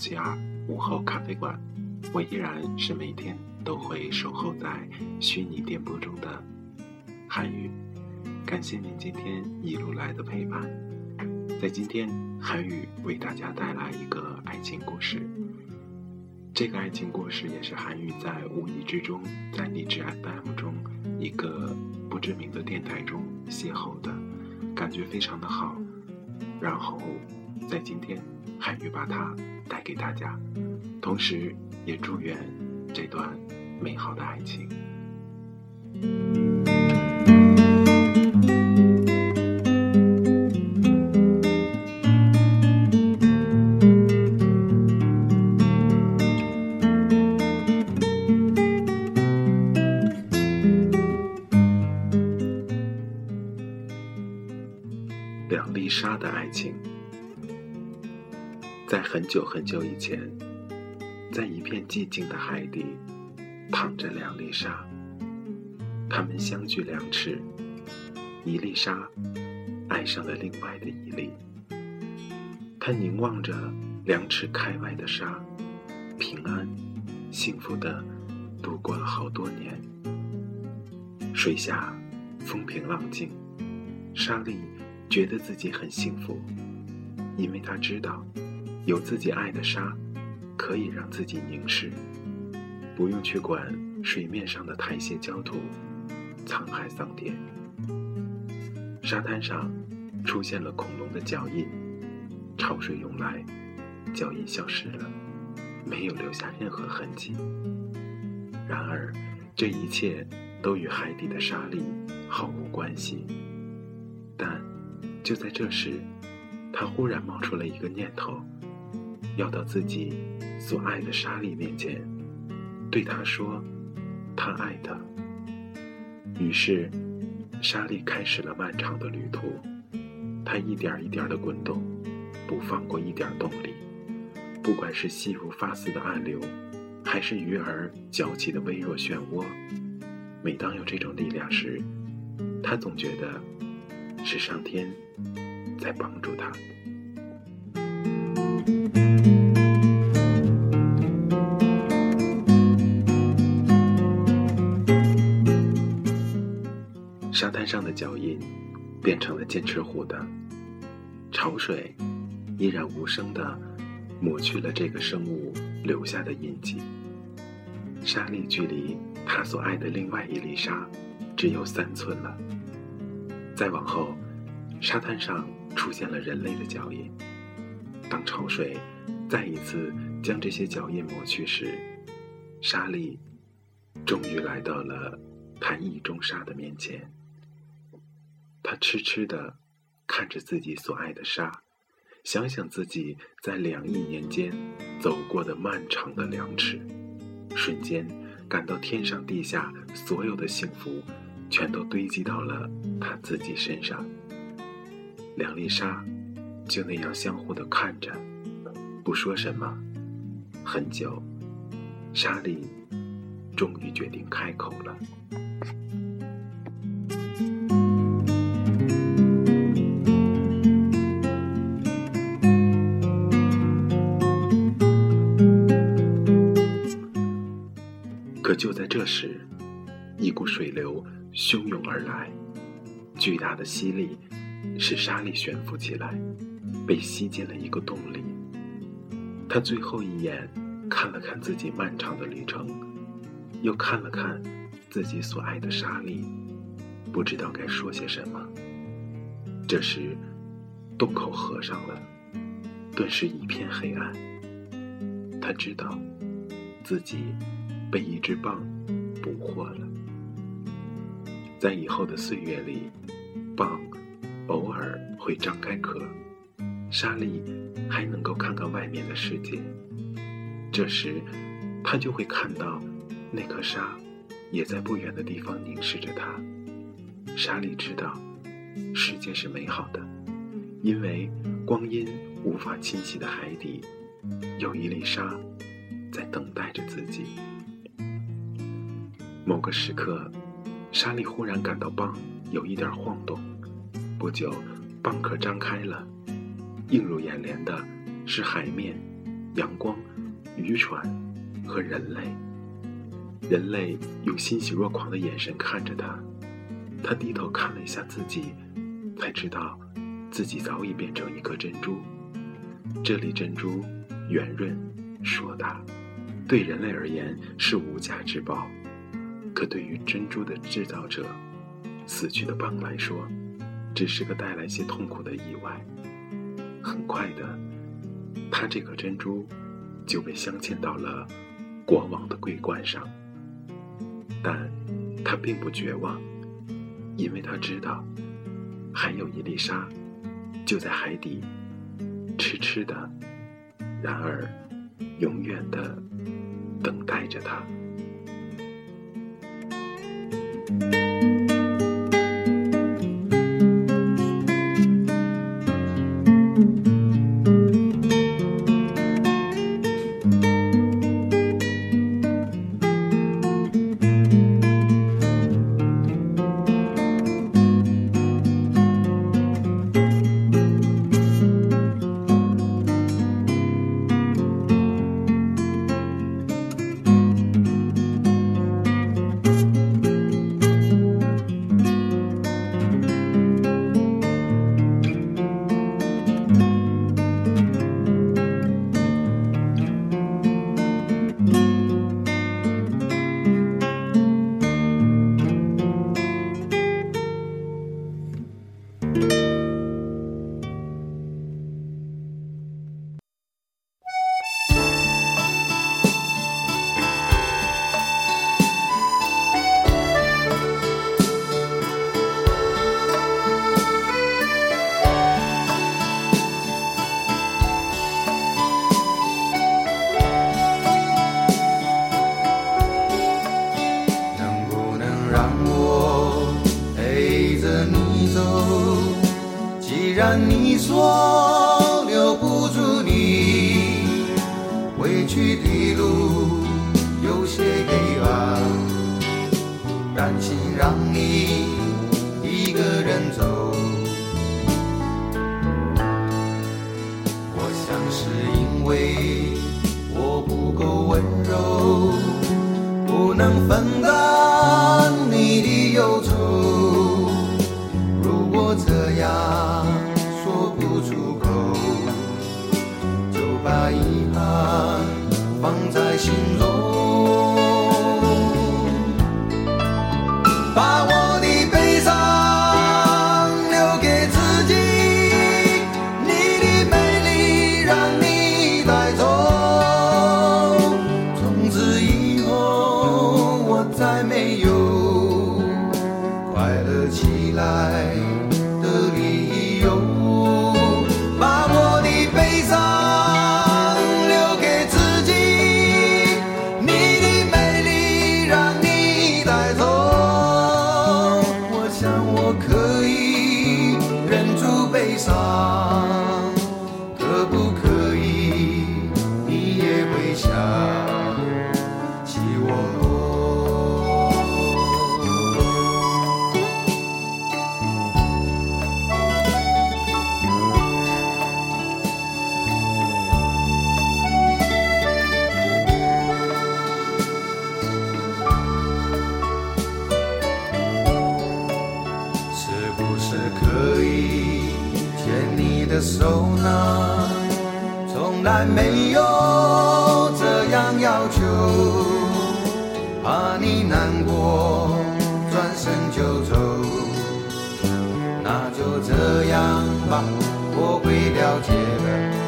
其二午后咖啡馆，我依然是每天都会守候在虚拟电波中的韩语，感谢您今天一路来的陪伴。在今天，韩语为大家带来一个爱情故事，这个爱情故事也是韩语在无意之中在励志 FM 中一个不知名的电台中邂逅的。感觉非常的好，然后在今天，韩语把它带给大家，同时也祝愿这段美好的爱情。两粒沙的爱情，在很久很久以前，在一片寂静的海底，躺着两粒沙。它们相距两尺，一粒沙爱上了另外的一粒。它凝望着两尺开外的沙，平安、幸福的度过了好多年。水下风平浪静，沙粒。觉得自己很幸福，因为他知道，有自己爱的沙，可以让自己凝视，不用去管水面上的苔藓焦土、沧海桑田。沙滩上出现了恐龙的脚印，潮水涌来，脚印消失了，没有留下任何痕迹。然而，这一切都与海底的沙粒毫无关系，但。就在这时，他忽然冒出了一个念头，要到自己所爱的沙粒面前，对他说：“他爱他。”于是，沙粒开始了漫长的旅途。它一点一点的滚动，不放过一点动力。不管是细如发丝的暗流，还是鱼儿搅起的微弱漩涡，每当有这种力量时，他总觉得。是上天在帮助他。沙滩上的脚印变成了剑齿虎的，潮水依然无声的抹去了这个生物留下的印记。沙粒距离他所爱的另外一粒沙只有三寸了。再往后，沙滩上出现了人类的脚印。当潮水再一次将这些脚印抹去时，沙粒终于来到了他意中沙的面前。他痴痴地看着自己所爱的沙，想想自己在两亿年间走过的漫长的两尺，瞬间感到天上地下所有的幸福。全都堆积到了他自己身上。两粒沙就那样相互的看着，不说什么。很久，沙粒终于决定开口了。这时，一股水流汹涌而来，巨大的吸力使沙粒悬浮起来，被吸进了一个洞里。他最后一眼看了看自己漫长的旅程，又看了看自己所爱的沙粒，不知道该说些什么。这时，洞口合上了，顿时一片黑暗。他知道，自己被一只蚌捕获了。在以后的岁月里，蚌偶尔会张开壳。沙粒还能够看看外面的世界，这时，他就会看到那颗沙也在不远的地方凝视着他。沙粒知道，世界是美好的，因为光阴无法侵袭的海底，有一粒沙在等待着自己。某个时刻，沙粒忽然感到蚌有一点晃动，不久，蚌壳张开了。映入眼帘的是海面、阳光、渔船和人类。人类用欣喜若狂的眼神看着他，他低头看了一下自己，才知道自己早已变成一颗珍珠。这粒珍珠圆润硕大，对人类而言是无价之宝，可对于珍珠的制造者——死去的蚌来说，只是个带来些痛苦的意外。很快的，他这颗珍珠就被镶嵌到了国王的桂冠上。但他并不绝望，因为他知道还有一粒沙就在海底，痴痴的，然而永远的等待着他。能分担这样吧，我会了解的。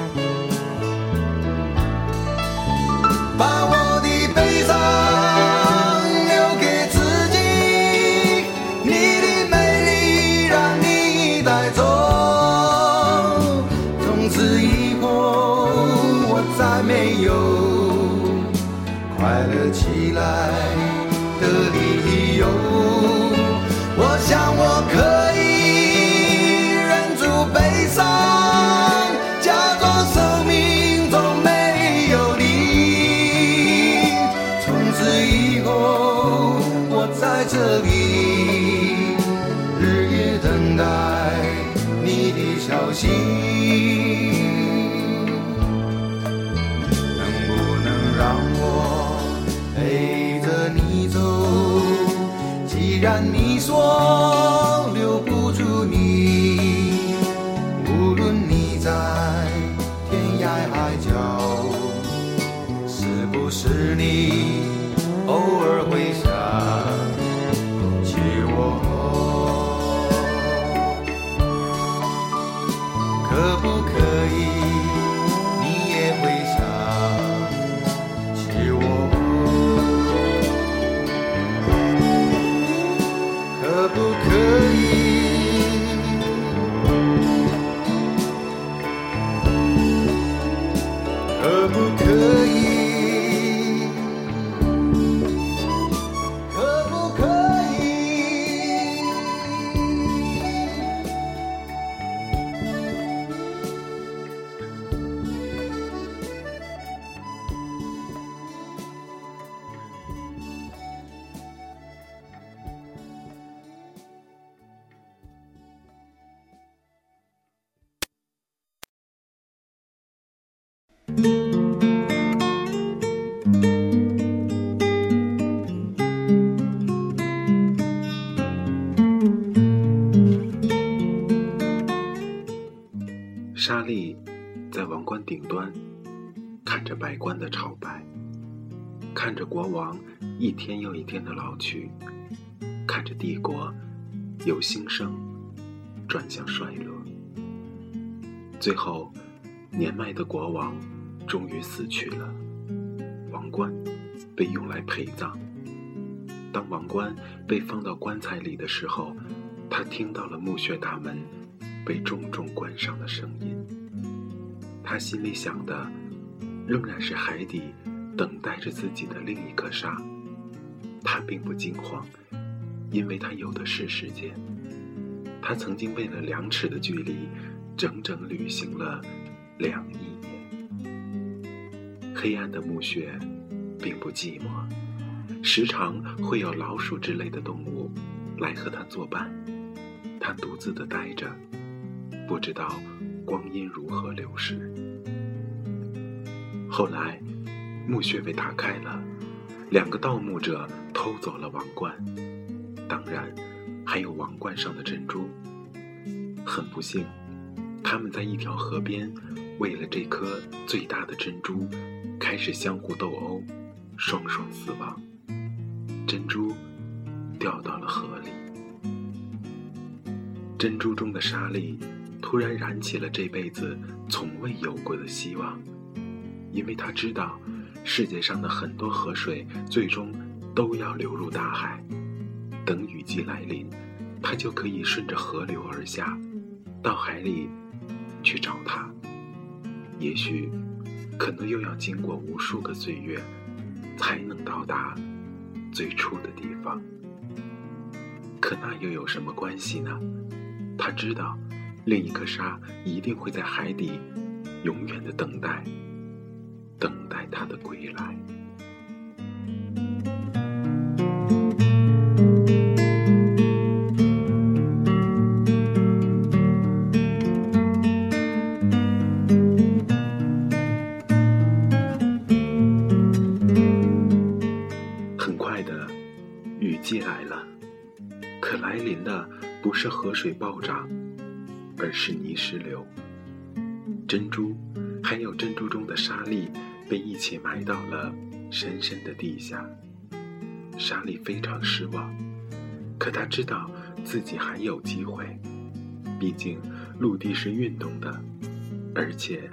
然你说国王一天又一天的老去，看着帝国由兴盛转向衰落。最后，年迈的国王终于死去了，王冠被用来陪葬。当王冠被放到棺材里的时候，他听到了墓穴大门被重重关上的声音。他心里想的仍然是海底等待着自己的另一颗沙。他并不惊慌，因为他有的是时间。他曾经为了两尺的距离，整整旅行了两亿年。黑暗的墓穴并不寂寞，时常会有老鼠之类的动物来和他作伴。他独自的待着，不知道光阴如何流逝。后来，墓穴被打开了，两个盗墓者偷走了王冠，当然，还有王冠上的珍珠。很不幸，他们在一条河边，为了这颗最大的珍珠，开始相互斗殴，双双死亡。珍珠掉到了河里。珍珠中的沙粒突然燃起了这辈子从未有过的希望，因为他知道，世界上的很多河水最终都要流入大海。等雨季来临，他就可以顺着河流而下，到海里去找它。也许，可能又要经过无数个岁月，才能到达最初的地方。可那又有什么关系呢？他知道，另一颗沙一定会在海底，永远的等待，等待他的归来。很快的，雨季来了，可来临的不是河水暴涨，而是泥石流。珍珠，被一起埋到了深深的地下。莎莉非常失望，可她知道自己还有机会，毕竟陆地是运动的，而且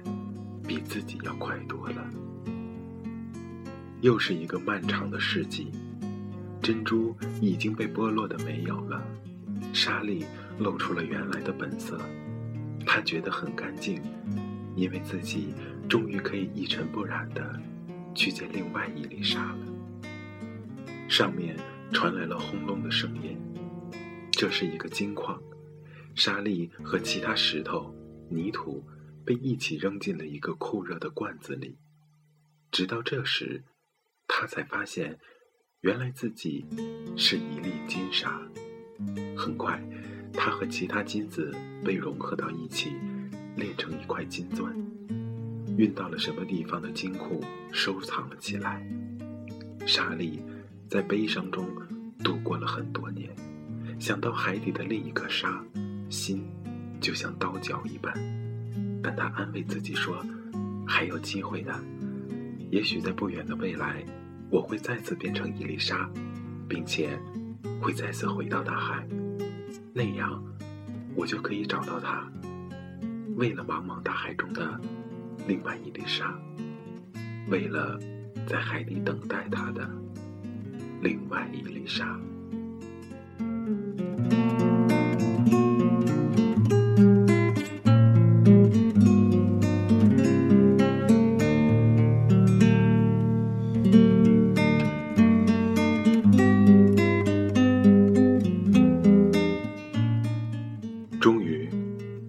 比自己要快多了。又是一个漫长的世纪，珍珠已经被剥落的没有了，莎莉露出了原来的本色。她觉得很干净，因为自己终于可以一尘不染的去见另外一粒沙了。上面传来了轰隆的声音，这是一个金矿，沙粒和其他石头、泥土被一起扔进了一个酷热的罐子里，直到这时。他才发现，原来自己是一粒金沙。很快，他和其他金子被融合到一起，炼成一块金钻，运到了什么地方的金库收藏了起来。沙粒在悲伤中度过了很多年，想到海底的另一颗沙，心就像刀绞一般。但他安慰自己说，还有机会的，也许在不远的未来。我会再次变成一粒沙，并且会再次回到大海，那样我就可以找到它。为了茫茫大海中的另外一粒沙，为了在海底等待它的另外一粒沙。终于，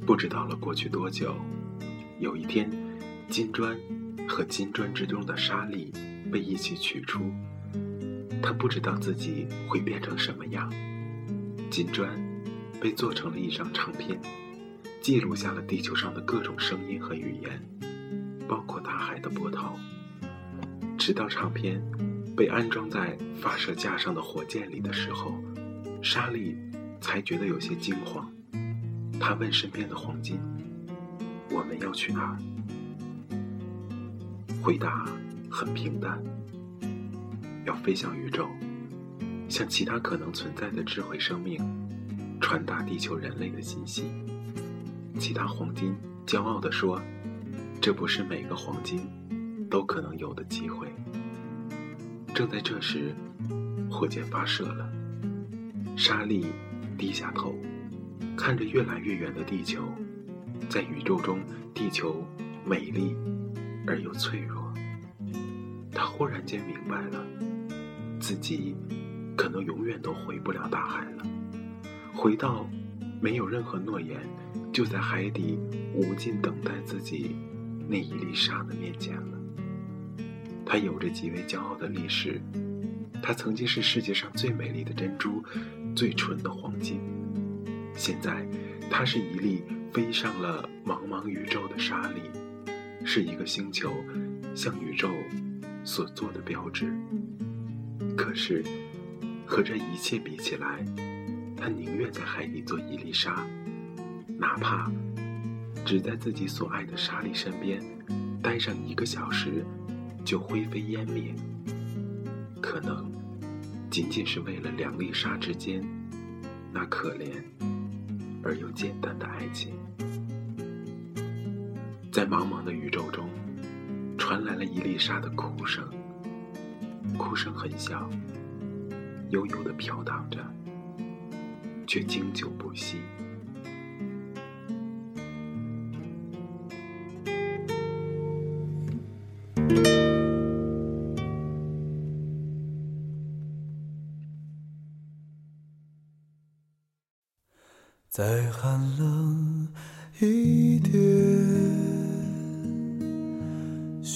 不知道了过去多久，有一天，金砖和金砖之中的沙粒被一起取出，他不知道自己会变成什么样。金砖被做成了一张唱片，记录下了地球上的各种声音和语言，包括大海的波涛。直到唱片被安装在发射架上的火箭里的时候，沙粒才觉得有些惊慌。他问身边的黄金。我们要去哪儿？回答很平淡，要飞向宇宙，向其他可能存在的智慧生命传达地球人类的信息。其他黄金骄傲地说：“这不是每个黄金都可能有的机会。”正在这时，火箭发射了，沙粒低下头，看着越来越远的地球。在宇宙中，地球美丽而又脆弱。他忽然间明白了，自己可能永远都回不了大海了，回到没有任何诺言，就在海底无尽等待自己那一粒沙的面前了。他有着极为骄傲的历史，他曾经是世界上最美丽的珍珠，最纯的黄金。现在，他是一粒。飞上了茫茫宇宙的沙粒，是一个星球向宇宙所做的标志。可是，和这一切比起来，他宁愿在海底做一粒沙，哪怕只在自己所爱的沙粒身边待上一个小时，就灰飞烟灭。可能仅仅是为了两粒沙之间那可怜。而又简单的爱情，在茫茫的宇宙中，传来了一粒沙的哭声。哭声很小，悠悠的飘荡着，却经久不息。再寒冷一点，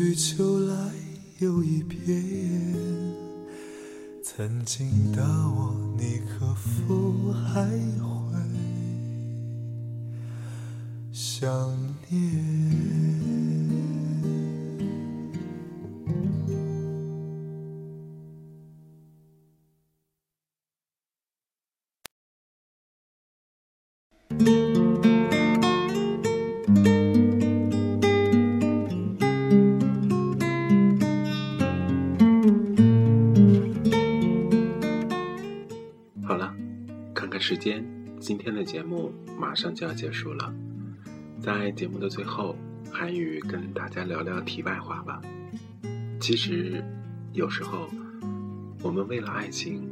去秋来又一遍，曾经的我，时间，今天的节目马上就要结束了。在节目的最后，韩宇跟大家聊聊题外话吧。其实，有时候我们为了爱情，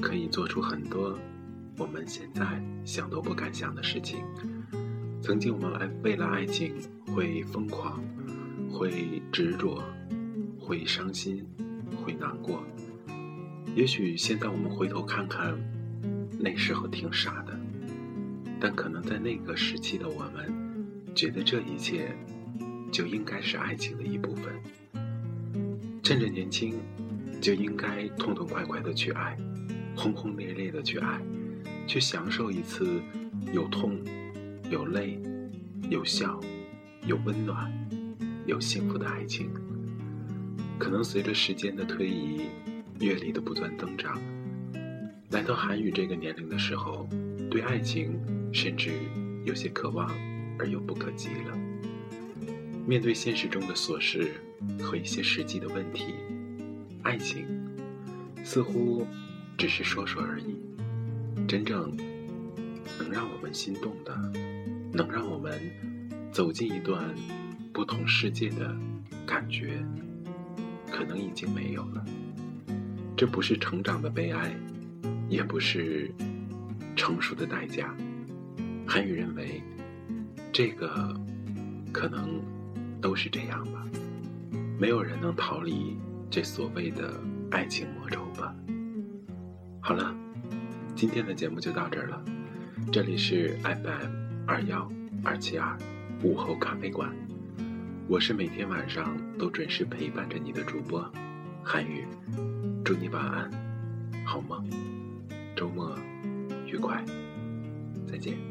可以做出很多我们现在想都不敢想的事情。曾经我们爱为了爱情会疯狂，会执着，会伤心，会难过。也许现在我们回头看看。那时候挺傻的，但可能在那个时期的我们，觉得这一切就应该是爱情的一部分。趁着年轻，就应该痛痛快快的去爱，轰轰烈烈的去爱，去享受一次有痛、有泪、有笑、有温暖、有幸福的爱情。可能随着时间的推移，阅历的不断增长。来到韩语这个年龄的时候，对爱情甚至有些渴望而又不可及了。面对现实中的琐事和一些实际的问题，爱情似乎只是说说而已，真正能让我们心动的，能让我们走进一段不同世界的感觉，可能已经没有了。这不是成长的悲哀，也不是成熟的代价。韩语认为，这个可能都是这样吧。没有人能逃离这所谓的爱情魔咒吧。好了，今天的节目就到这儿了。这里是 FM 二幺二七二午后咖啡馆，我是每天晚上都准时陪伴着你的主播韩语，祝你晚安，好梦，周末愉快，再见。